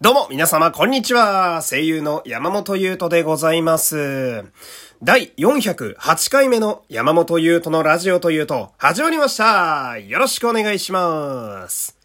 どうも、皆様、こんにちは。声優の山本優斗でございます。第408回目の山本優斗のラジオというと、始まりました。よろしくお願いします。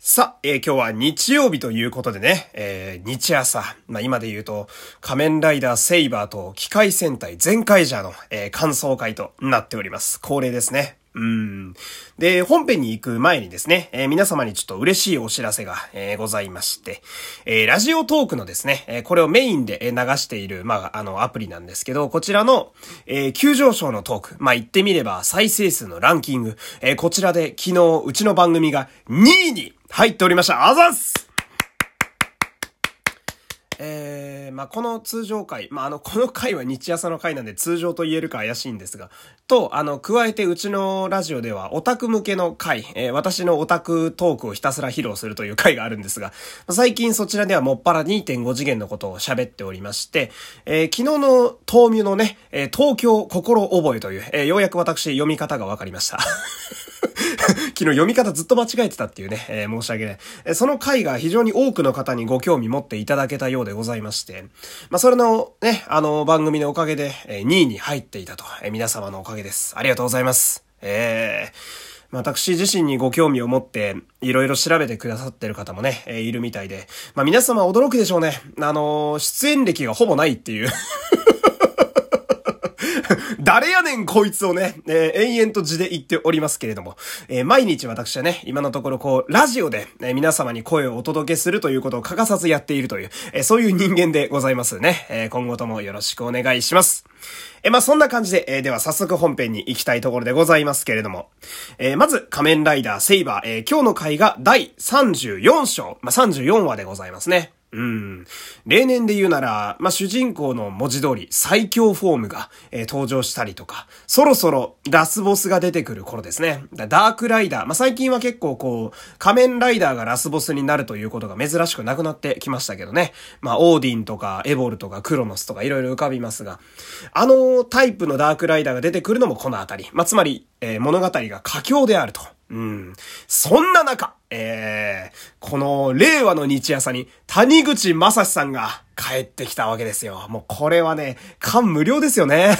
さあ、えー、今日は日曜日ということでね、えー、日朝、まあ、今で言うと、仮面ライダーセイバーと機械戦隊全開ジャーの、えー、感想会となっております。恒例ですね。うん。で、本編に行く前にですね、えー、皆様にちょっと嬉しいお知らせが、えー、ございまして、えー、ラジオトークのですね、えこれをメインで流している、まあ、あの、アプリなんですけど、こちらの、え急上昇のトーク、まあ、言ってみれば再生数のランキング、えこちらで昨日、うちの番組が2位に入っておりました。あざっすえー、まあ、この通常回、まあ、あの、この回は日朝の回なんで通常と言えるか怪しいんですが、と、あの、加えてうちのラジオではオタク向けの回、えー、私のオタクトークをひたすら披露するという回があるんですが、最近そちらではもっぱら2.5次元のことを喋っておりまして、えー、昨日の豆乳のね、え東京心覚えという、えようやく私読み方がわかりました。昨日読み方ずっと間違えてたっていうね、えー、申し訳ない。その回が非常に多くの方にご興味持っていただけたようでございまして、まあ、それのね、あの、番組のおかげで、え2位に入っていたと、え皆様のおかげです。ありがとうございます。えー、私自身にご興味を持って、いろいろ調べてくださってる方もね、えー、いるみたいで、まあ皆様驚くでしょうね。あのー、出演歴がほぼないっていう 誰やねんこいつをね、えー、延々と字で言っておりますけれども、えー、毎日私はね、今のところこう、ラジオで、えー、皆様に声をお届けするということを欠かさずやっているという、えそういう人間でございますね。え今後ともよろしくお願いします。えまあ、そんな感じで、えー、では早速本編に行きたいところでございますけれども、えー、まず、仮面ライダーセイバー、えー、今日の回が第34章、まあ、34話でございますね。うん。例年で言うなら、まあ、主人公の文字通り最強フォームが、えー、登場したりとか、そろそろラスボスが出てくる頃ですね。ダークライダー。まあ、最近は結構こう、仮面ライダーがラスボスになるということが珍しくなくなってきましたけどね。まあ、オーディンとかエボルとかクロノスとか色々浮かびますが、あのタイプのダークライダーが出てくるのもこのあたり。まあ、つまり、えー、物語が佳境であると。うん。そんな中、えー、この令和の日朝に谷口正史さんが帰ってきたわけですよ。もうこれはね、感無量ですよね。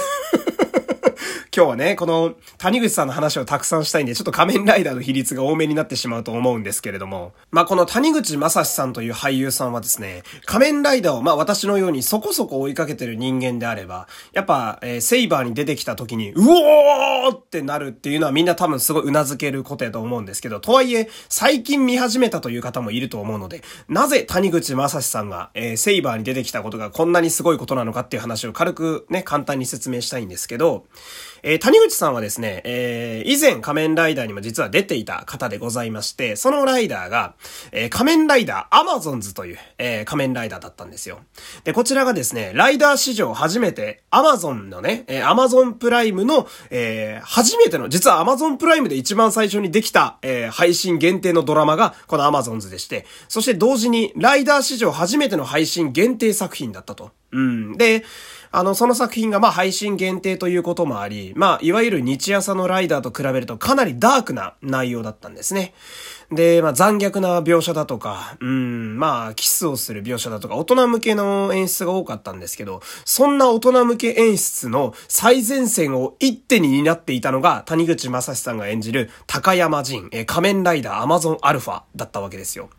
今日はね、この谷口さんの話をたくさんしたいんで、ちょっと仮面ライダーの比率が多めになってしまうと思うんですけれども、まあ、この谷口正史さんという俳優さんはですね、仮面ライダーをまあ、私のようにそこそこ追いかけてる人間であれば、やっぱ、えー、セイバーに出てきた時に、うおーってなるっていうのはみんな多分すごい頷けることやと思うんですけど、とはいえ、最近見始めたという方もいると思うので、なぜ谷口賢志さんが、えー、セイバーに出てきたことがこんなにすごいことなのかっていう話を軽くね、簡単に説明したいんですけど、えー、谷口さんはですね、えー、以前仮面ライダーにも実は出ていた方でございまして、そのライダーが、えー、仮面ライダーアマゾンズという、えー、仮面ライダーだったんですよ。で、こちらがですね、ライダー史上初めて、アマゾンのね、えー、アマゾンプライムの、えー、初めての、実はアマゾンプライムで一番最初にできた、えー、配信限定のドラマが、このアマゾンズでして、そして同時に、ライダー史上初めての配信限定作品だったと。うん。で、あの、その作品がまあ配信限定ということもあり、まあ、いわゆる日朝のライダーと比べるとかなりダークな内容だったんですね。で、まあ残虐な描写だとか、うん、まあキスをする描写だとか、大人向けの演出が多かったんですけど、そんな大人向け演出の最前線を一手に担っていたのが、谷口正史さんが演じる高山人、え仮面ライダーアマゾンアルファだったわけですよ。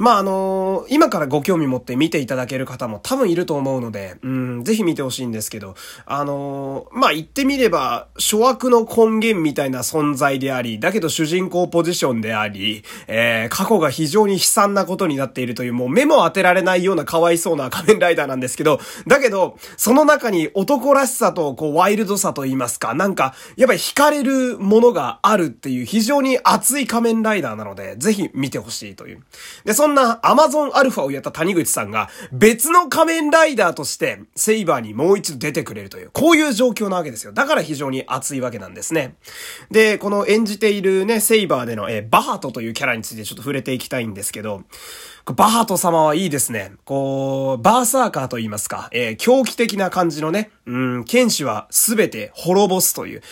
まあ、あのー、今からご興味持って見ていただける方も多分いると思うので、うん、ぜひ見てほしいんですけど、あのー、まあ、言ってみれば、諸悪の根源みたいな存在であり、だけど主人公ポジションであり、えー、過去が非常に悲惨なことになっているという、もう目も当てられないようなかわいそうな仮面ライダーなんですけど、だけど、その中に男らしさと、こう、ワイルドさと言いますか、なんか、やっぱり惹かれるものがあるっていう非常に熱い仮面ライダーなので、ぜひ見てほしいという。で、そんなアマゾンアルファをやった谷口さんが別の仮面ライダーとしてセイバーにもう一度出てくれるという、こういう状況なわけですよ。だから非常に熱いわけなんですね。で、この演じているね、セイバーでの、え、バハトというキャラについてちょっと触れていきたいんですけど、バハト様はいいですね。こう、バーサーカーと言いますか、えー、狂気的な感じのね、うん、剣士はすべて滅ぼすという、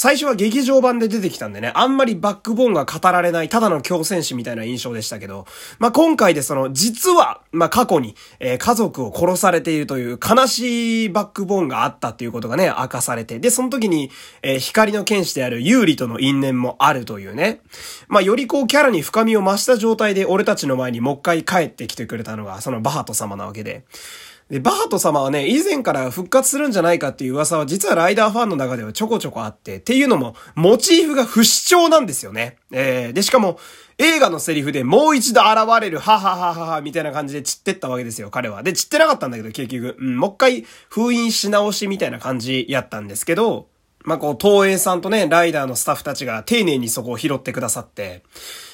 最初は劇場版で出てきたんでね、あんまりバックボーンが語られない、ただの強戦士みたいな印象でしたけど、まあ、今回でその、実は、まあ、過去に、えー、家族を殺されているという悲しいバックボーンがあったっていうことがね、明かされて、で、その時に、えー、光の剣士である有利との因縁もあるというね、まあ、よりこうキャラに深みを増した状態で俺たちの前にもう一回帰ってきてくれたのが、そのバハト様なわけで、で、バート様はね、以前から復活するんじゃないかっていう噂は実はライダーファンの中ではちょこちょこあって、っていうのも、モチーフが不死鳥なんですよね。えー、で、しかも、映画のセリフでもう一度現れる、ははははは、みたいな感じで散ってったわけですよ、彼は。で、散ってなかったんだけど、結局。うん、もう一回封印し直しみたいな感じやったんですけど、まあ、こう、東映さんとね、ライダーのスタッフたちが丁寧にそこを拾ってくださって、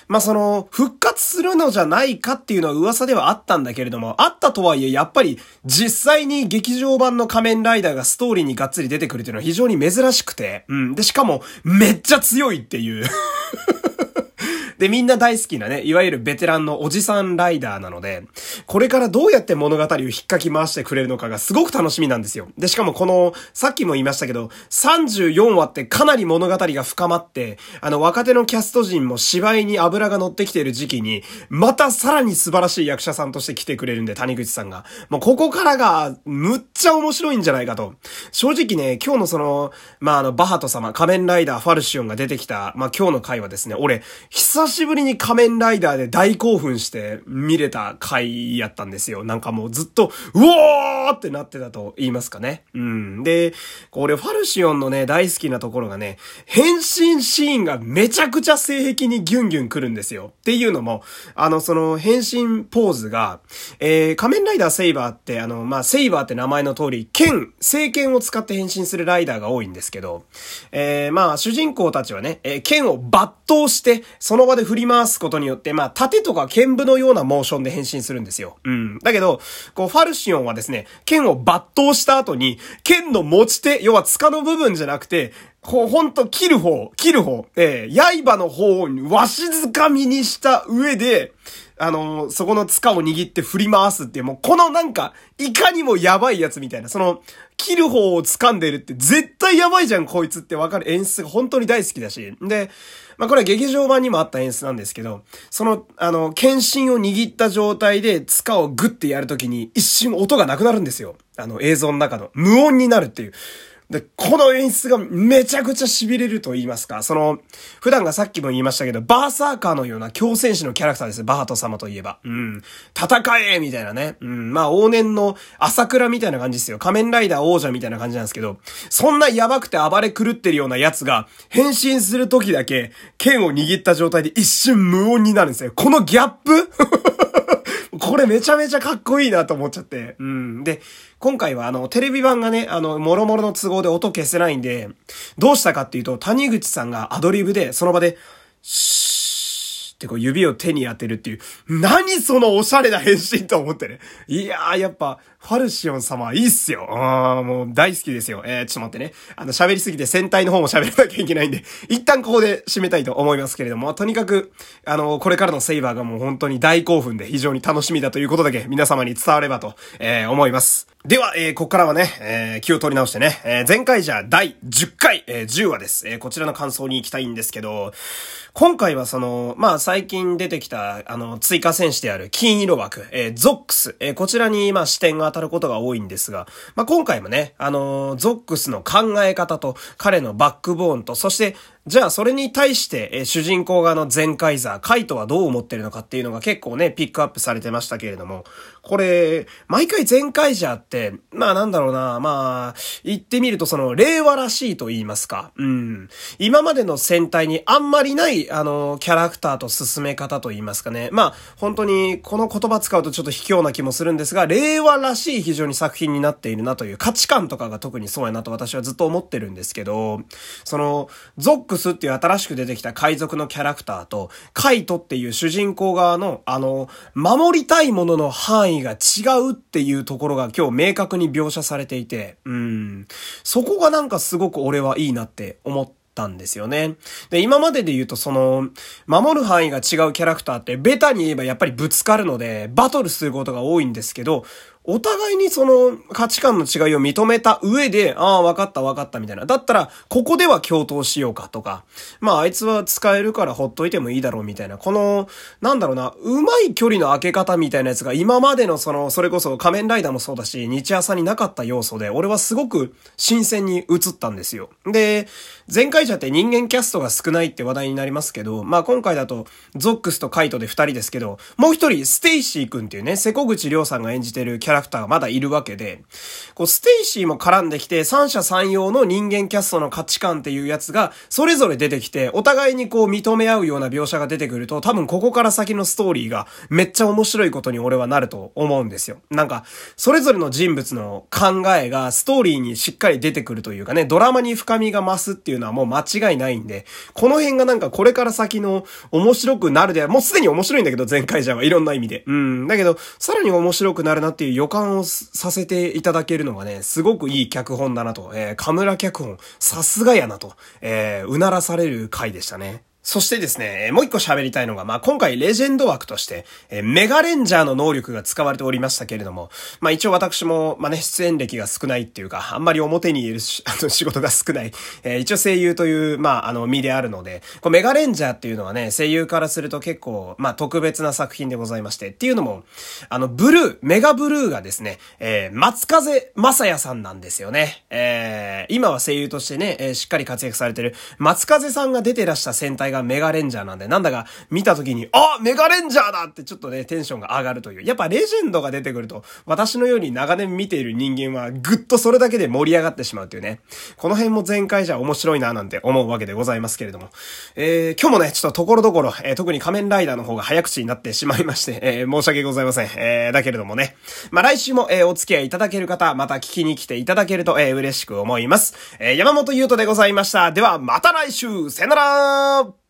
まあ、その、復活するのじゃないかっていうのは噂ではあったんだけれども、あったとはいえ、やっぱり、実際に劇場版の仮面ライダーがストーリーにがっつり出てくるっていうのは非常に珍しくて、うん。で、しかも、めっちゃ強いっていうで、みんな大好きなね、いわゆるベテランのおじさんライダーなので、これからどうやって物語を引っかき回してくれるのかがすごく楽しみなんですよ。で、しかもこの、さっきも言いましたけど、34話ってかなり物語が深まって、あの、若手のキャスト陣も芝居に油が乗ってきている時期に、またさらに素晴らしい役者さんとして来てくれるんで、谷口さんが。もうここからが、むっちゃ面白いんじゃないかと。正直ね、今日のその、まあ、あの、バハト様、仮面ライダーファルシオンが出てきた、まあ、今日の回はですね、俺、久しぶりに仮面ライダーで大興奮して見れた回やったんですよ。なんかもうずっと、うおーってなってたと言いますかね。うん。で、これファルシオンのね、大好きなところがね、変身シーンがめちゃくちゃ性癖にギュンギュン来るんですよ。っていうのも、あの、その変身ポーズが、えー、仮面ライダーセイバーって、あの、まあ、セイバーって名前の通り、剣、聖剣を使って変身するライダーが多いんですけど、えー、まあ、主人公たちはね、えー、剣を抜刀して、その場で振り回すことによって、まあ、盾とか剣舞のようなモーションで変身するんですよ。うん。だけど、こう、ファルシオンはですね、剣を抜刀した後に、剣の持ち手、要は塚の部分じゃなくて、こう、ほんと、切る方、切る方、えー、刃の方をわしづかみにした上で、あの、そこの塚を握って振り回すっていう、もうこのなんか、いかにもやばいやつみたいな、その、切る方を掴んでるって絶対やばいじゃん、こいつってわかる演出が本当に大好きだし。で、まあこれは劇場版にもあった演出なんですけど、その、あの、剣心を握った状態で塚をグッてやるときに一瞬音がなくなるんですよ。あの映像の中の。無音になるっていう。で、この演出がめちゃくちゃ痺れると言いますか、その、普段がさっきも言いましたけど、バーサーカーのような強戦士のキャラクターです。バート様といえば。うん。戦えみたいなね。うん。まあ、往年の朝倉みたいな感じですよ。仮面ライダー王者みたいな感じなんですけど、そんなやばくて暴れ狂ってるようなやつが、変身する時だけ、剣を握った状態で一瞬無音になるんですよ。このギャップ？これめちゃめちゃかっこいいなと思っちゃって。うん。で、今回はあの、テレビ版がね、あの、もろもろの都合で音消せないんで、どうしたかっていうと、谷口さんがアドリブで、その場で、シーってこう指を手に当てるっていう、何そのおしゃれな変身と思ってね。いやー、やっぱ、ファルシオン様いいっすよ。あー、もう大好きですよ。えー、ちょっと待ってね。あの、喋りすぎて戦隊の方も喋らなきゃいけないんで、一旦ここで締めたいと思いますけれども、とにかく、あの、これからのセイバーがもう本当に大興奮で非常に楽しみだということだけ皆様に伝わればと、えー、思います。では、えー、ここからはね、えー、気を取り直してね、えー、前回じゃ第10回、えー、10話です。えー、こちらの感想に行きたいんですけど、今回はその、まあ、最近出てきた、あの、追加戦士である金色枠、えー、ゾックス、えー、こちらに、まあ、視点が当たることが多いんですが、まあ、今回もね、あのゾックスの考え方と、彼のバックボーンと、そして、じゃあそれに対して、え主人公側の全カイザー、カイトはどう思ってるのかっていうのが結構ね、ピックアップされてましたけれども、これ、毎回全カイザーって、まあなんだろうな、まあ、言ってみるとその、令和らしいと言いますか、うん。今までの戦隊にあんまりない、あの、キャラクターと進め方と言いますかね。まあ、本当に、この言葉使うとちょっと卑怯な気もするんですが、令和らしい非常に作品になっているなという価値観とかが特にそうやなと私はずっと思ってるんですけど、その、ゾッククスっていう新しく出てきた海賊のキャラクターと、カイトっていう主人公側の、あの、守りたいものの範囲が違うっていうところが今日明確に描写されていて、うん。そこがなんかすごく俺はいいなって思って、たんですよね。で、今までで言うとその、守る範囲が違うキャラクターってベタに言えばやっぱりぶつかるので、バトルすることが多いんですけど、お互いにその価値観の違いを認めた上で、ああ、わかったわかったみたいな。だったら、ここでは共闘しようかとか、まああいつは使えるからほっといてもいいだろうみたいな。この、なんだろうな、うまい距離の開け方みたいなやつが今までのその、それこそ仮面ライダーもそうだし、日朝になかった要素で、俺はすごく新鮮に映ったんですよ。で、ゼンカイジャーって人間キャストが少ないって話題になりますけど、まあ今回だと、ゾックスとカイトで二人ですけど、もう一人、ステイシー君っていうね、世古口凌さんが演じてるキャラクターがまだいるわけで、こう、ステイシーも絡んできて、三者三様の人間キャストの価値観っていうやつが、それぞれ出てきて、お互いにこう認め合うような描写が出てくると、多分ここから先のストーリーがめっちゃ面白いことに俺はなると思うんですよ。なんか、それぞれの人物の考えがストーリーにしっかり出てくるというかね、ドラマに深みが増すっていうのはもう間違いないんで、この辺がなんかこれから先の面白くなるで、もうすでに面白いんだけど、前回じゃはいろんな意味で。うん。だけど、さらに面白くなるなっていう予感をさせていただけるのがね、すごくいい脚本だなと、えー、カムラ脚本、さすがやなと、えー、うならされる回でしたね。そしてですね、もう一個喋りたいのが、まあ、今回レジェンド枠として、えメガレンジャーの能力が使われておりましたけれども、まあ、一応私も、まあ、ね、出演歴が少ないっていうか、あんまり表にいる 仕事が少ない、えー、一応声優という、まあ、あの、身であるので、こメガレンジャーっていうのはね、声優からすると結構、まあ、特別な作品でございまして、っていうのも、あの、ブルー、メガブルーがですね、えー、松風正也さんなんですよね。えー、今は声優としてね、え、しっかり活躍されてる、松風さんが出てらした戦隊がメガレンジャーなんで、なんだか見た時に、あメガレンジャーだってちょっとね、テンションが上がるという。やっぱレジェンドが出てくると、私のように長年見ている人間はぐっとそれだけで盛り上がってしまうというね。この辺も前回じゃ面白いななんて思うわけでございますけれども。えー、今日もね、ちょっとところどころ、えー、特に仮面ライダーの方が早口になってしまいまして、えー、申し訳ございません。えー、だけれどもね。まあ、来週も、えー、お付き合いいただける方、また聞きに来ていただけると、えー、嬉しく思います。えー、山本優斗でございました。では、また来週さよなら